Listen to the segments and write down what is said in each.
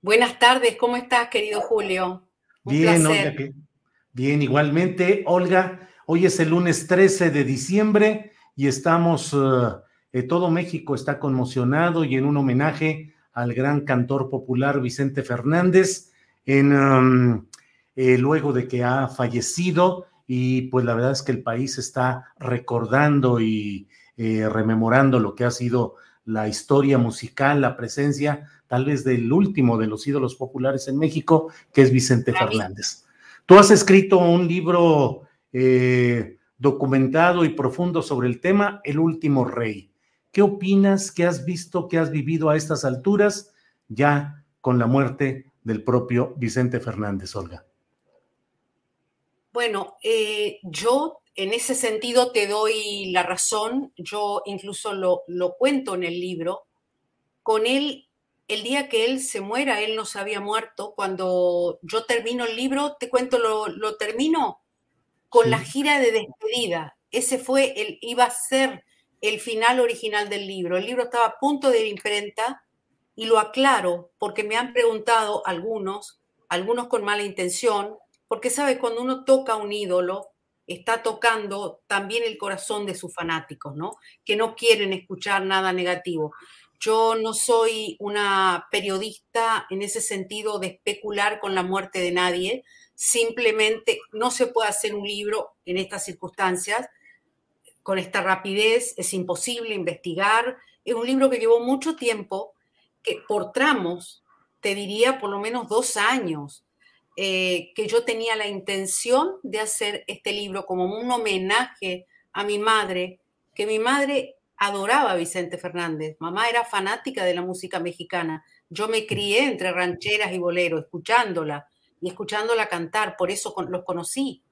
Buenas tardes, ¿cómo estás, querido Julio? Un bien, placer. Olga. Bien, igualmente, Olga. Hoy es el lunes 13 de diciembre y estamos, uh, eh, todo México está conmocionado y en un homenaje al gran cantor popular Vicente Fernández, en, um, eh, luego de que ha fallecido y pues la verdad es que el país está recordando y eh, rememorando lo que ha sido la historia musical, la presencia tal vez del último de los ídolos populares en México, que es Vicente Fernández. Tú has escrito un libro eh, documentado y profundo sobre el tema, El último rey. ¿Qué opinas? ¿Qué has visto? ¿Qué has vivido a estas alturas ya con la muerte del propio Vicente Fernández, Olga? Bueno, eh, yo en ese sentido te doy la razón, yo incluso lo, lo cuento en el libro, con él, el día que él se muera, él no se había muerto, cuando yo termino el libro, te cuento, lo, lo termino con la gira de despedida. Ese fue, el, iba a ser el final original del libro. El libro estaba a punto de imprenta y lo aclaro porque me han preguntado algunos, algunos con mala intención, porque sabes, cuando uno toca a un ídolo, está tocando también el corazón de sus fanáticos, ¿no? Que no quieren escuchar nada negativo. Yo no soy una periodista en ese sentido de especular con la muerte de nadie, simplemente no se puede hacer un libro en estas circunstancias con esta rapidez, es imposible investigar. Es un libro que llevó mucho tiempo, que por tramos, te diría por lo menos dos años, eh, que yo tenía la intención de hacer este libro como un homenaje a mi madre, que mi madre adoraba a Vicente Fernández. Mamá era fanática de la música mexicana. Yo me crié entre rancheras y boleros, escuchándola y escuchándola cantar, por eso los conocí.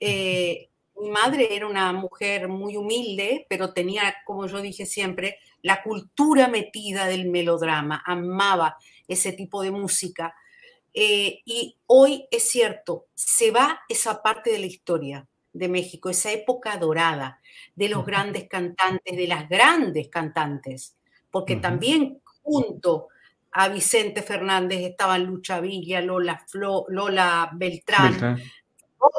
Eh, mi madre era una mujer muy humilde, pero tenía, como yo dije siempre, la cultura metida del melodrama, amaba ese tipo de música. Eh, y hoy es cierto, se va esa parte de la historia de México, esa época dorada de los grandes cantantes, de las grandes cantantes, porque también junto a Vicente Fernández estaban Lucha Villa, Lola, Lola Beltrán,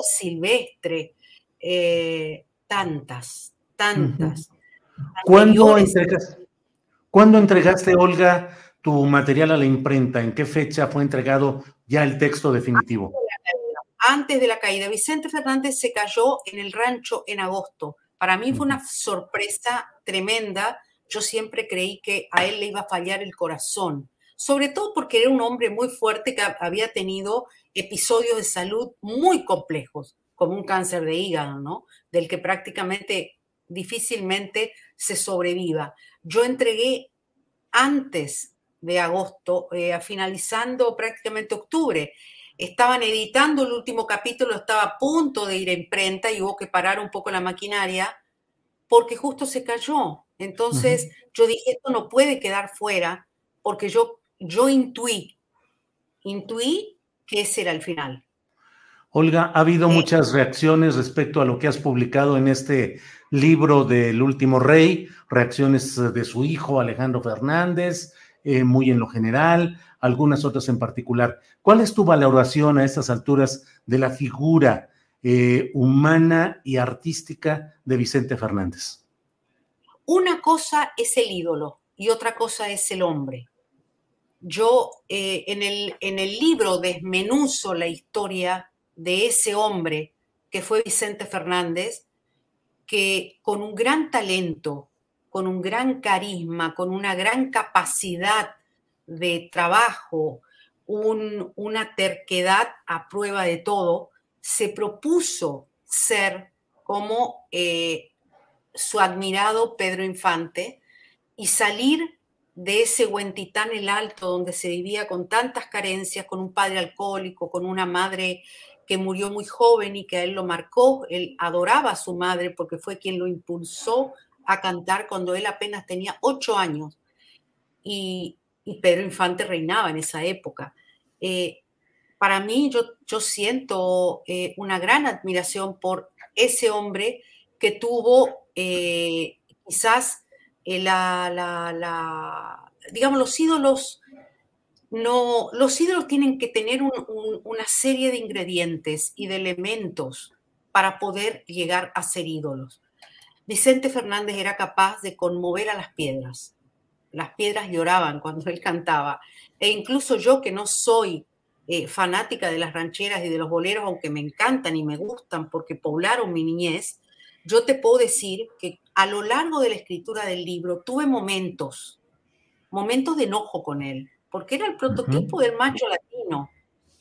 Silvestre, eh, tantas, tantas. ¿Cuándo, entregaste, ¿Cuándo entregaste, Olga, tu material a la imprenta? ¿En qué fecha fue entregado ya el texto definitivo? Antes de la caída, Vicente Fernández se cayó en el rancho en agosto. Para mí fue una sorpresa tremenda. Yo siempre creí que a él le iba a fallar el corazón, sobre todo porque era un hombre muy fuerte que había tenido episodios de salud muy complejos, como un cáncer de hígado, ¿no? Del que prácticamente difícilmente se sobreviva. Yo entregué antes de agosto, eh, finalizando prácticamente octubre. Estaban editando el último capítulo, estaba a punto de ir a imprenta y hubo que parar un poco la maquinaria porque justo se cayó. Entonces yo dije, esto no puede quedar fuera porque yo, yo intuí, intuí que ese era el final. Olga, ha habido muchas reacciones respecto a lo que has publicado en este libro del último rey, reacciones de su hijo Alejandro Fernández, eh, muy en lo general, algunas otras en particular. ¿Cuál es tu valoración a estas alturas de la figura eh, humana y artística de Vicente Fernández? Una cosa es el ídolo y otra cosa es el hombre. Yo eh, en, el, en el libro desmenuzo la historia de ese hombre que fue Vicente Fernández, que con un gran talento, con un gran carisma, con una gran capacidad de trabajo, una terquedad a prueba de todo, se propuso ser como eh, su admirado Pedro Infante y salir de ese Huentitán el Alto donde se vivía con tantas carencias, con un padre alcohólico, con una madre que murió muy joven y que a él lo marcó. Él adoraba a su madre porque fue quien lo impulsó a cantar cuando él apenas tenía ocho años. Y, Pedro Infante reinaba en esa época. Eh, para mí, yo, yo siento eh, una gran admiración por ese hombre que tuvo eh, quizás la, la, digamos, los ídolos, no, los ídolos tienen que tener una serie de ingredientes y de elementos para poder llegar a ser ídolos. Vicente Fernández era capaz de conmover a las piedras las piedras lloraban cuando él cantaba. E incluso yo que no soy eh, fanática de las rancheras y de los boleros, aunque me encantan y me gustan porque poblaron mi niñez, yo te puedo decir que a lo largo de la escritura del libro tuve momentos, momentos de enojo con él, porque era el prototipo del macho latino.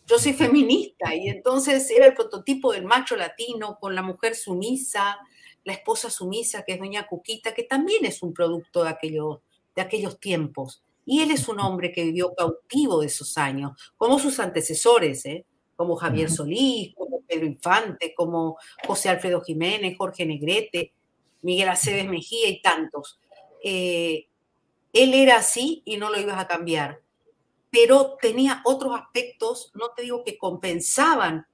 Yo soy feminista y entonces era el prototipo del macho latino con la mujer sumisa, la esposa sumisa que es doña Cuquita, que también es un producto de aquellos de aquellos tiempos. Y él es un hombre que vivió cautivo de esos años, como sus antecesores, ¿eh? como Javier Solís, como Pedro Infante, como José Alfredo Jiménez, Jorge Negrete, Miguel Aceves Mejía y tantos. Eh, él era así y no lo ibas a cambiar, pero tenía otros aspectos, no te digo que compensaban.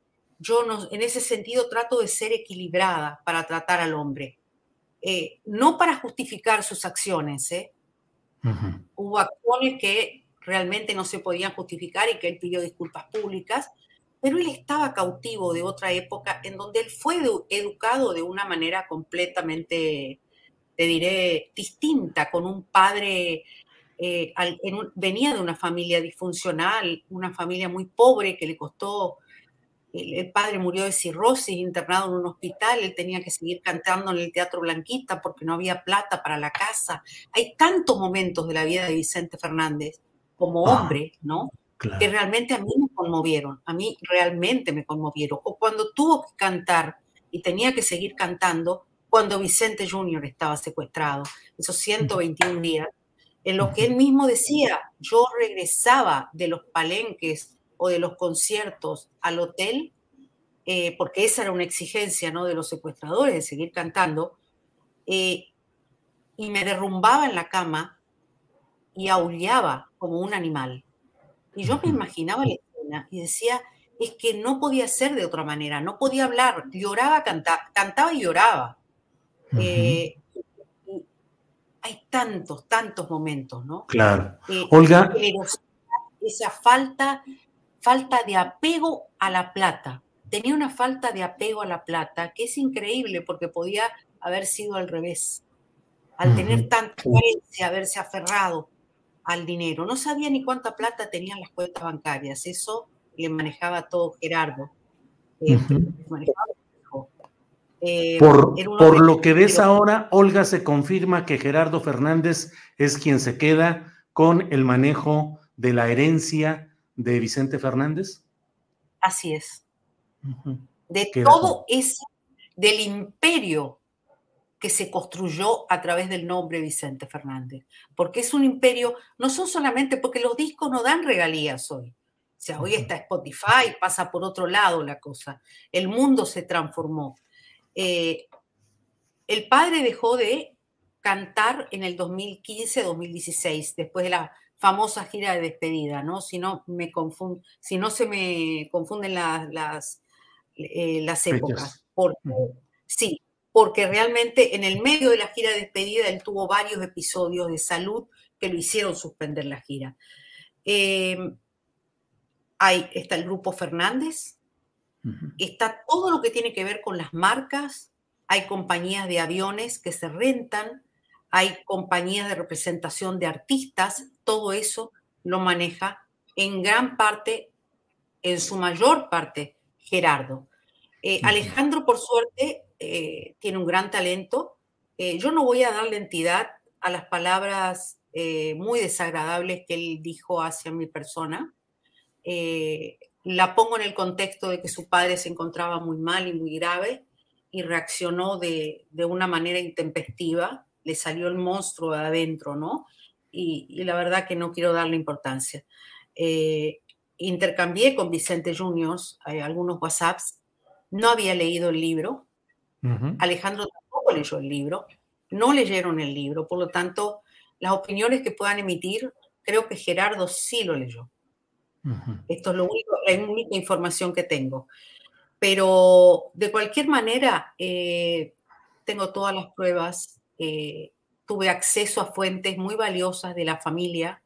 Yo no, en ese sentido trato de ser equilibrada para tratar al hombre, eh, no para justificar sus acciones, ¿eh? Hubo acciones que realmente no se podían justificar y que él pidió disculpas públicas, pero él estaba cautivo de otra época en donde él fue educado de una manera completamente, te diré, distinta, con un padre, eh, venía de una familia disfuncional, una familia muy pobre que le costó el, padre murió de cirrosis, internado en un hospital, él tenía que seguir cantando en el Teatro Blanquita porque no había plata para la casa. Hay tantos momentos de la vida de Vicente Fernández como ah, hombre, ¿no? Que realmente a mí me conmovieron, a mí realmente me conmovieron. O cuando tuvo que cantar y tenía que seguir cantando cuando Vicente Junior estaba secuestrado, esos 121 días, en lo que él mismo decía, yo regresaba de los palenques o de los conciertos al hotel, eh, porque esa era una exigencia ¿no? de los secuestradores, de seguir cantando, eh, y me derrumbaba en la cama y aullaba como un animal. Y yo me imaginaba la escena y decía, es que no podía ser de otra manera, no podía hablar, lloraba, cantaba, cantaba y lloraba. Eh, hay tantos, tantos momentos, ¿no? Claro. Olga. Esa falta falta de apego a la plata. Tenía una falta de apego a la plata que es increíble porque podía haber sido al revés. Al tener tanta carencia, haberse aferrado al dinero. No sabía ni cuánta plata tenían las cuentas bancarias. Eso le manejaba todo Gerardo. Eh, eh, por, por lo que ves ahora, Olga, se confirma que Gerardo Fernández es quien se queda con el manejo de la herencia de Vicente Fernández? Así es. De todo ese, del imperio que se construyó a través del nombre Vicente Fernández. Porque es un imperio, no son solamente porque los discos no dan regalías hoy. O sea, hoy está Spotify, pasa por otro lado la cosa. El mundo se transformó. Eh, el padre dejó de cantar en el 2015-2016, después de la famosa gira de despedida, ¿no? Si no, me si no se me confunden las, las, eh, épocas. Porque, Sí, porque realmente en el medio de la gira de despedida él tuvo varios episodios de salud que lo hicieron suspender la gira. Eh, hay, está el grupo Fernández, está todo lo que tiene que ver con las marcas, hay compañías de aviones que se rentan, hay compañías de representación de artistas, todo eso lo maneja en gran parte, en su mayor parte, Gerardo. Eh, Alejandro, por suerte, eh, tiene un gran talento. Eh, yo no voy a darle entidad a las palabras muy desagradables que él dijo hacia mi persona. la pongo en el contexto de que su padre se encontraba muy mal y muy grave y reaccionó de, de una manera intempestiva. Le salió el monstruo de adentro, ¿no? Y, la verdad que no quiero darle importancia. intercambié con Vicente Juniors algunos WhatsApps no había leído el libro, Alejandro tampoco leyó el libro, no leyeron el libro, por lo tanto, las opiniones que puedan emitir, creo que Gerardo sí lo leyó. Esto es lo único, la única información que tengo. Pero de cualquier manera, eh, tengo todas las pruebas, eh, tuve acceso a fuentes muy valiosas de la familia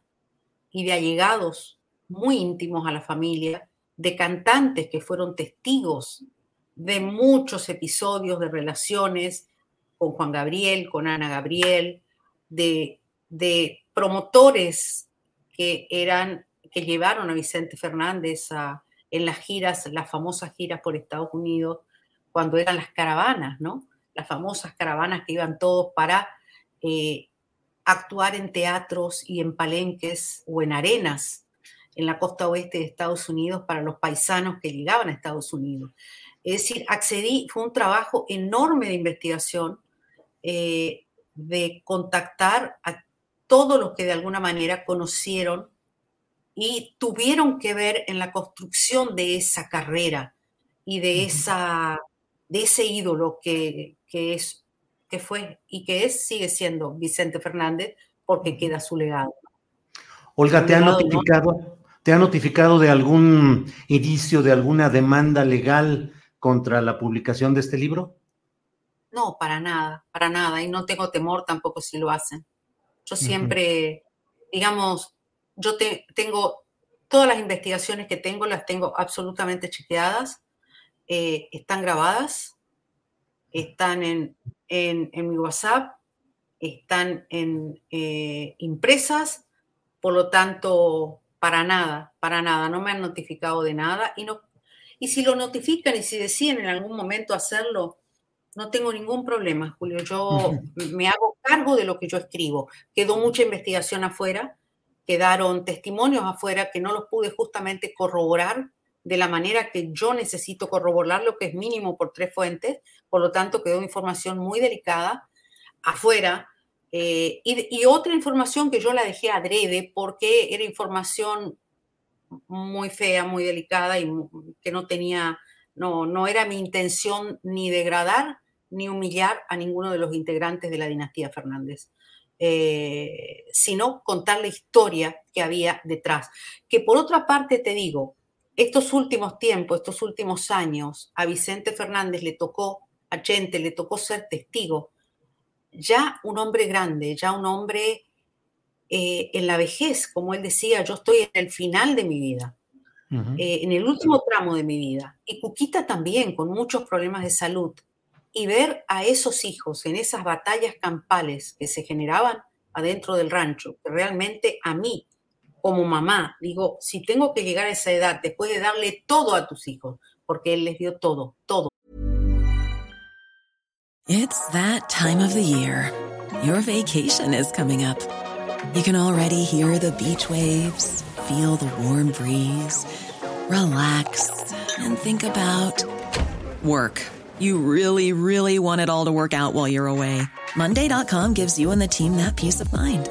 y de allegados muy íntimos a la familia, de cantantes que fueron testigos de muchos episodios de relaciones con Juan Gabriel, con Ana Gabriel, de, promotores que eran que llevaron a Vicente Fernández a, en las giras, las famosas giras por Estados Unidos, cuando eran las caravanas, ¿no? Las famosas caravanas que iban todos para eh, actuar en teatros y en palenques o en arenas en la costa oeste de Estados Unidos para los paisanos que llegaban a Estados Unidos. Es decir, accedí, fue un trabajo enorme de investigación, eh, de contactar a todos los que de alguna manera conocieron y tuvieron que ver en la construcción de esa carrera y de, esa, de ese ídolo que, es, que fue y que es, sigue siendo Vicente Fernández, porque queda su legado. Olga, ¿te ha notificado, ¿te ha notificado de algún inicio de alguna demanda legal contra la publicación de este libro? No, para nada, para nada. Y no tengo temor tampoco si lo hacen. Yo siempre, digamos, yo tengo todas las investigaciones que tengo, las tengo absolutamente chequeadas, eh, están grabadas, están en, mi WhatsApp, están en eh, impresas, por lo tanto, para nada, para nada, no me han notificado de nada y no y si lo notifican y si deciden en algún momento hacerlo, no tengo ningún problema, Julio. Yo me hago cargo de lo que yo escribo. Quedó mucha investigación afuera, quedaron testimonios afuera que no los pude justamente corroborar de la manera que yo necesito corroborar, lo que es mínimo por tres fuentes. Por lo tanto, quedó información muy delicada afuera. Eh, y, otra información que yo la dejé adrede porque era información muy fea, muy delicada y que no tenía, no, no era mi intención ni degradar ni humillar a ninguno de los integrantes de la dinastía Fernández, eh, sino contar la historia que había detrás. Que por otra parte te digo, estos últimos tiempos, estos últimos años, a Vicente Fernández le tocó, a Chente le tocó ser testigo, ya un hombre grande, ya un hombre eh, en la vejez, como él decía, yo estoy en el final de mi vida, eh, en el último tramo de mi vida. Y Cuquita también, con muchos problemas de salud. Y ver a esos hijos en esas batallas campales que se generaban adentro del rancho, que realmente a mí, como mamá, digo, si tengo que llegar a esa edad, después de darle todo a tus hijos, porque él les dio todo, todo. It's that time of the year. Your vacation is coming up. You can already hear the beach waves, feel the warm breeze, relax, and think about work. You really, really want it all to work out while you're away. Monday.com gives you and the team that peace of mind.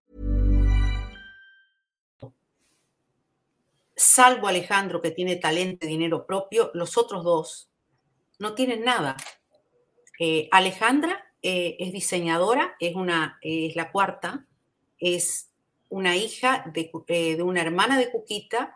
Salvo Alejandro, que tiene talento y dinero propio, los otros dos no tienen nada. Eh, Alejandra eh, es diseñadora, es, una, es la cuarta, es una hija de, eh, de, una hermana de Cuquita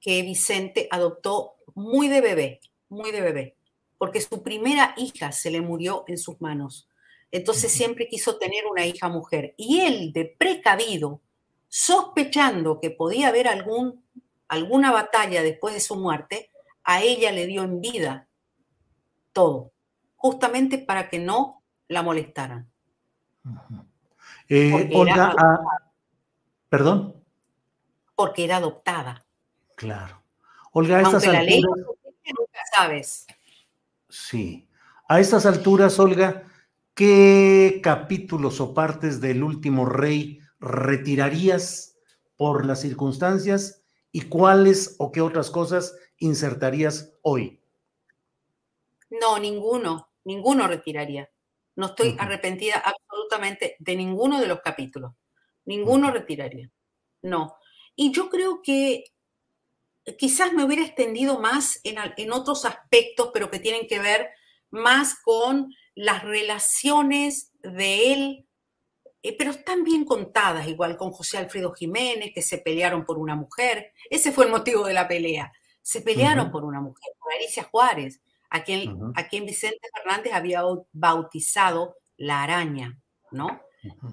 que Vicente adoptó muy de bebé, muy de bebé, porque su primera hija se le murió en sus manos. Entonces siempre quiso tener una hija mujer. Y él, de precavido, sospechando que podía haber algún, alguna batalla después de su muerte, a ella le dio en vida todo, justamente para que no la molestaran. Eh, Olga, ah, perdón. Porque era adoptada. Claro. Olga, a estas alturas. ley nunca sabes. Sí. A estas alturas, Olga, ¿qué capítulos o partes del último rey retirarías por las circunstancias y cuáles o qué otras cosas insertarías hoy? No, ninguno, ninguno retiraría. No estoy arrepentida absolutamente de ninguno de los capítulos. Ninguno retiraría. No. Y yo creo que quizás me hubiera extendido más en otros aspectos, pero que tienen que ver más con las relaciones de él, eh, pero están bien contadas, igual con José Alfredo Jiménez, que se pelearon por una mujer. Ese fue el motivo de la pelea. Se pelearon por una mujer, por Alicia Juárez, a quien, a quien Vicente Fernández había bau- bautizado la araña, ¿no?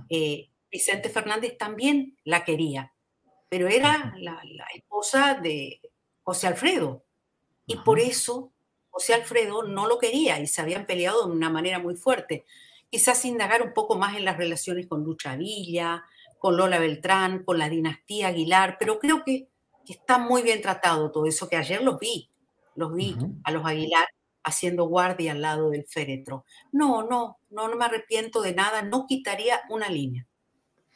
Eh, Vicente Fernández también la quería, pero era la, la esposa de José Alfredo. Y por eso José Alfredo no lo quería y se habían peleado de una manera muy fuerte. Quizás indagar un poco más en las relaciones con Lucha Villa, con Lola Beltrán, con la dinastía Aguilar, pero creo que, que está muy bien tratado todo eso, que ayer los vi, los vi a los Aguilar haciendo guardia al lado del féretro. No, no, no, no me arrepiento de nada, no quitaría una línea.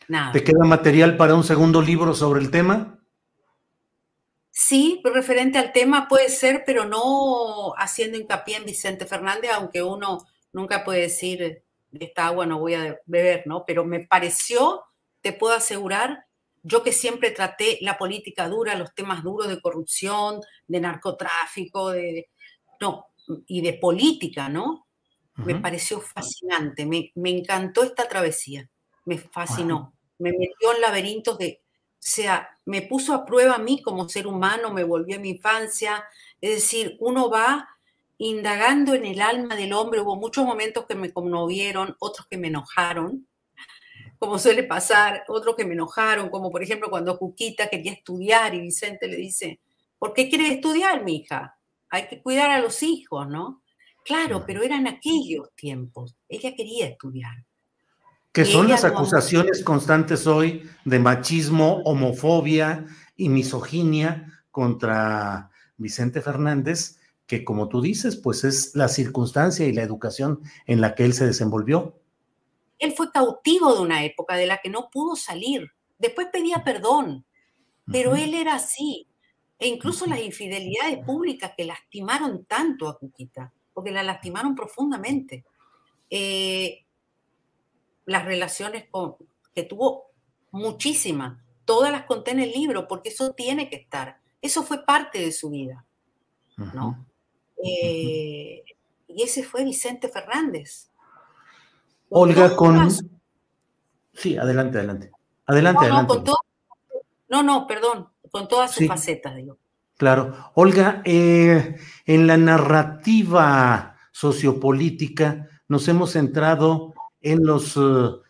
Nada. ¿Te queda material para un segundo libro sobre el tema? Sí, referente al tema puede ser, pero no haciendo hincapié en Vicente Fernández, aunque uno nunca puede decir de esta agua no voy a beber, ¿no? Pero me pareció, te puedo asegurar, yo que siempre traté la política dura, los temas duros de corrupción, de narcotráfico, de, no, y de política, ¿no? Me pareció fascinante, me, me encantó esta travesía, me fascinó, me metió en laberintos de, o sea, me puso a prueba a mí como ser humano, me volvió a mi infancia, es decir, uno va indagando en el alma del hombre, hubo muchos momentos que me conmovieron, otros que me enojaron, como suele pasar, otros que me enojaron, como por ejemplo cuando Cuquita quería estudiar y Vicente le dice, ¿por qué quieres estudiar, mi hija? Hay que cuidar a los hijos, ¿no? Claro, pero eran aquellos tiempos. Ella quería estudiar. Que son las acusaciones constantes hoy de machismo, homofobia y misoginia contra Vicente Fernández, que como tú dices, pues es la circunstancia y la educación en la que él se desenvolvió. Él fue cautivo de una época de la que no pudo salir. Después pedía perdón, pero él era así. E incluso las infidelidades públicas que lastimaron tanto a Cuquita, porque la lastimaron profundamente. Eh, las relaciones con, que tuvo muchísimas, todas las conté en el libro, porque eso tiene que estar. Eso fue parte de su vida, ¿no? Eh, y ese fue Vicente Fernández. Olga, con... Sí, adelante, adelante. Adelante, No, no, adelante. con no, no, perdón, con todas sus Sí. facetas, digo. Claro. Olga, eh, en la narrativa sociopolítica nos hemos centrado en las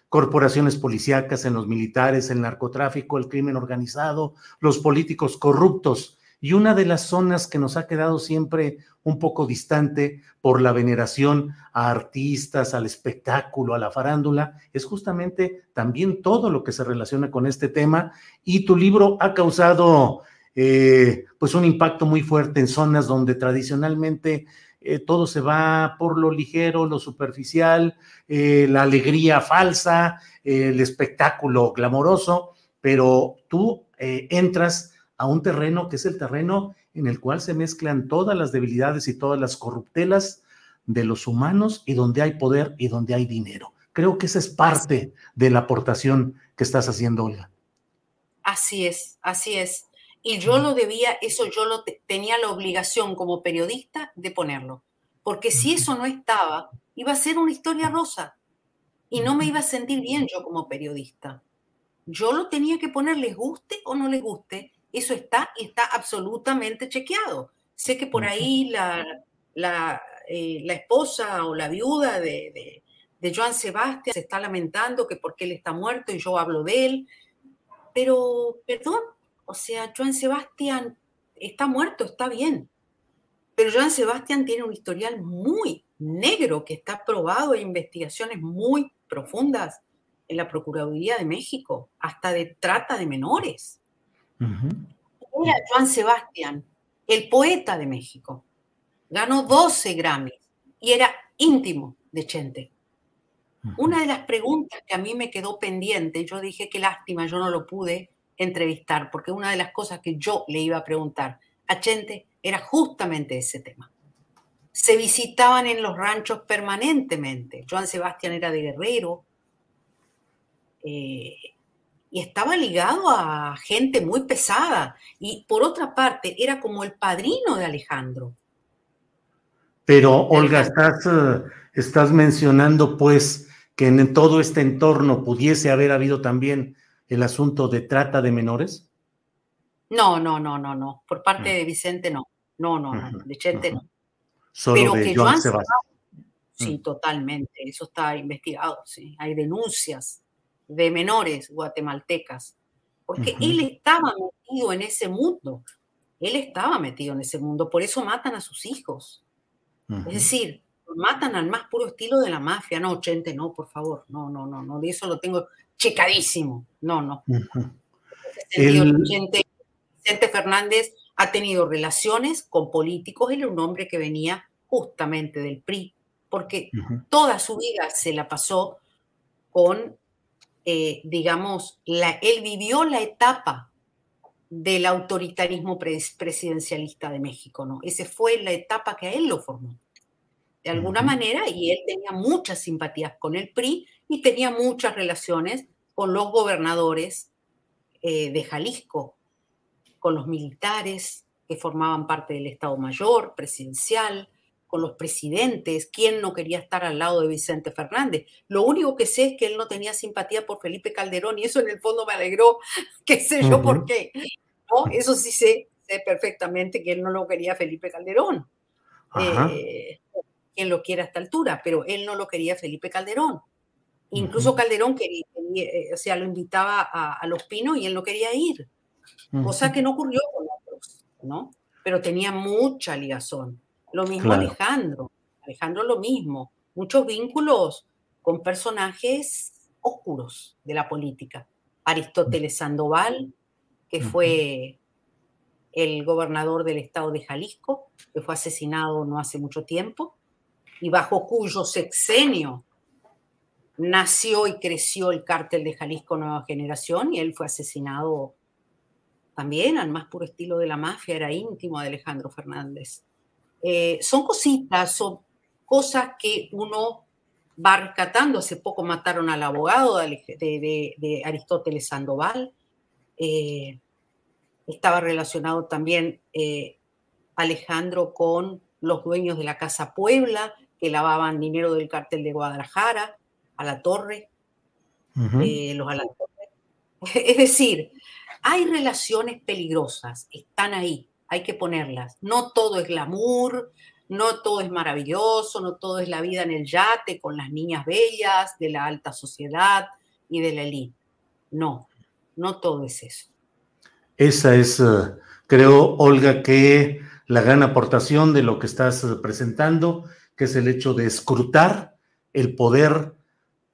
corporaciones policíacas, en los militares, el narcotráfico, el crimen organizado, los políticos corruptos. Y una de las zonas que nos ha quedado siempre un poco distante por la veneración a artistas, al espectáculo, a la farándula, es justamente también todo lo que se relaciona con este tema. Y tu libro ha causado eh, pues un impacto muy fuerte en zonas donde tradicionalmente eh, todo se va por lo ligero, lo superficial, eh, la alegría falsa, el espectáculo glamoroso, pero tú entras a un terreno que es el terreno en el cual se mezclan todas las debilidades y todas las corruptelas de los humanos y donde hay poder y donde hay dinero. Creo que esa es parte de la aportación que estás haciendo, Olga. Así es, así es. Y yo lo debía, eso yo lo tenía la obligación como periodista de ponerlo. Porque si eso no estaba, iba a ser una historia rosa. Y no me iba a sentir bien yo como periodista. Yo lo tenía que poner, les guste o no les guste. Eso está y está absolutamente chequeado. Sé que por ahí la, la, eh, la esposa o la viuda de, de, de Joan Sebastián se está lamentando que porque él está muerto y yo hablo de él. Pero, perdón, o sea, Joan Sebastián está muerto, está bien. Pero Joan Sebastián tiene un historial muy negro que está probado en investigaciones muy profundas en la Procuraduría de México, hasta de trata de menores. Era Joan Sebastián, el poeta de México. Ganó 12 Grammys y era íntimo de Chente. Una de las preguntas que a mí me quedó pendiente, yo dije qué lástima, yo no lo pude entrevistar, porque una de las cosas que yo le iba a preguntar a Chente era justamente ese tema. Se visitaban en los ranchos permanentemente. Joan Sebastián era de Guerrero eh, y estaba ligado a gente muy pesada. Y por otra parte, era como el padrino de Alejandro. Pero, Olga, estás, eh, estás mencionando pues que en todo este entorno pudiese haber habido también el asunto de trata de menores? No, no, no, no, no. Por parte de Vicente no. No, no, no. De Chente no. Solo Pero de que Joan Sebastián. Sí, totalmente. Eso está investigado. Sí. Hay denuncias de menores guatemaltecas. Porque él estaba metido en ese mundo. Él estaba metido en ese mundo. Por eso matan a sus hijos. Es decir, matan al más puro estilo de la mafia. No, Chente, no, por favor. No, no, no, no. De eso lo tengo checadísimo. No, no. Vicente, Fernández ha tenido relaciones con políticos, él era un hombre que venía justamente del PRI, porque toda su vida se la pasó con, eh, digamos, la, él vivió la etapa del autoritarismo presidencialista de México, ¿no? Esa fue la etapa que a él lo formó, de alguna manera, y él tenía muchas simpatías con el PRI y tenía muchas relaciones con los gobernadores eh, de Jalisco, con los militares que formaban parte del Estado Mayor presidencial, con los presidentes, quién no quería estar al lado de Vicente Fernández. Lo único que sé es que él no tenía simpatía por Felipe Calderón y eso en el fondo me alegró, qué sé yo por qué. ¿no? Eso sí sé, sé, perfectamente que él no lo quería Felipe Calderón. Eh, quien lo quiera a esta altura, pero él no lo quería Felipe Calderón. Incluso Calderón quería, eh, o sea, lo invitaba a, Los Pinos y él no quería ir, cosa que no ocurrió con otros, ¿no? Pero tenía mucha ligazón. Lo mismo Alejandro, Alejandro lo mismo, muchos vínculos con personajes oscuros de la política. Aristóteles Sandoval, que fue el gobernador del estado de Jalisco, que fue asesinado no hace mucho tiempo, y bajo cuyo sexenio nació y creció el cártel de Jalisco Nueva Generación y él fue asesinado también al más puro estilo de la mafia, era íntimo de Alejandro Fernández. Eh, son cositas, son cosas que uno va rescatando. Hace poco mataron al abogado de, Aristóteles Sandoval. Eh, estaba relacionado también eh, Alejandro con los dueños de la Casa Puebla, que lavaban dinero del cártel de Guadalajara a la torre, los a la torre. Es decir, hay relaciones peligrosas, están ahí, hay que ponerlas. No todo es glamour, no todo es maravilloso, no todo es la vida en el yate con las niñas bellas de la alta sociedad y de la élite. No, no todo es eso. Esa es, eh, creo, Olga, que la gran aportación de lo que estás eh, presentando, que es el hecho de escrutar el poder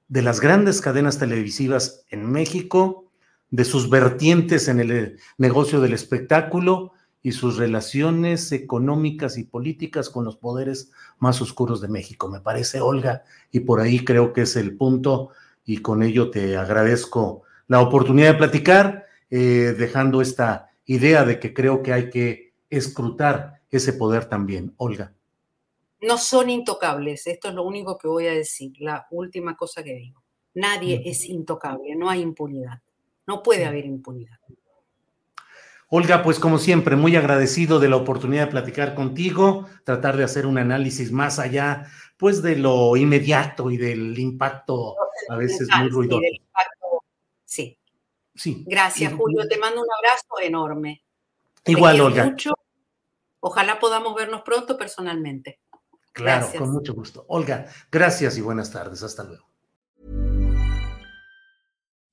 de las grandes cadenas televisivas en México, de sus vertientes en el eh, negocio del espectáculo y sus relaciones económicas y políticas con los poderes más oscuros de México. Me parece, Olga, y por ahí creo que es el punto, y con ello te agradezco la oportunidad de platicar, eh, dejando esta idea de que creo que hay que escrutar ese poder también. Olga. No son intocables, esto es lo único que voy a decir, la última cosa que digo. Nadie es intocable, no hay impunidad, no puede haber impunidad. Olga, pues como siempre, muy agradecido de la oportunidad de platicar contigo, tratar de hacer un análisis más allá, pues de lo inmediato y del impacto a veces muy ruidoso. Sí, sí. Gracias, Julio. Te mando un abrazo enorme. Igual, Olga. Ojalá podamos vernos pronto personalmente. Claro, con mucho gusto. Olga, gracias y buenas tardes. Hasta luego.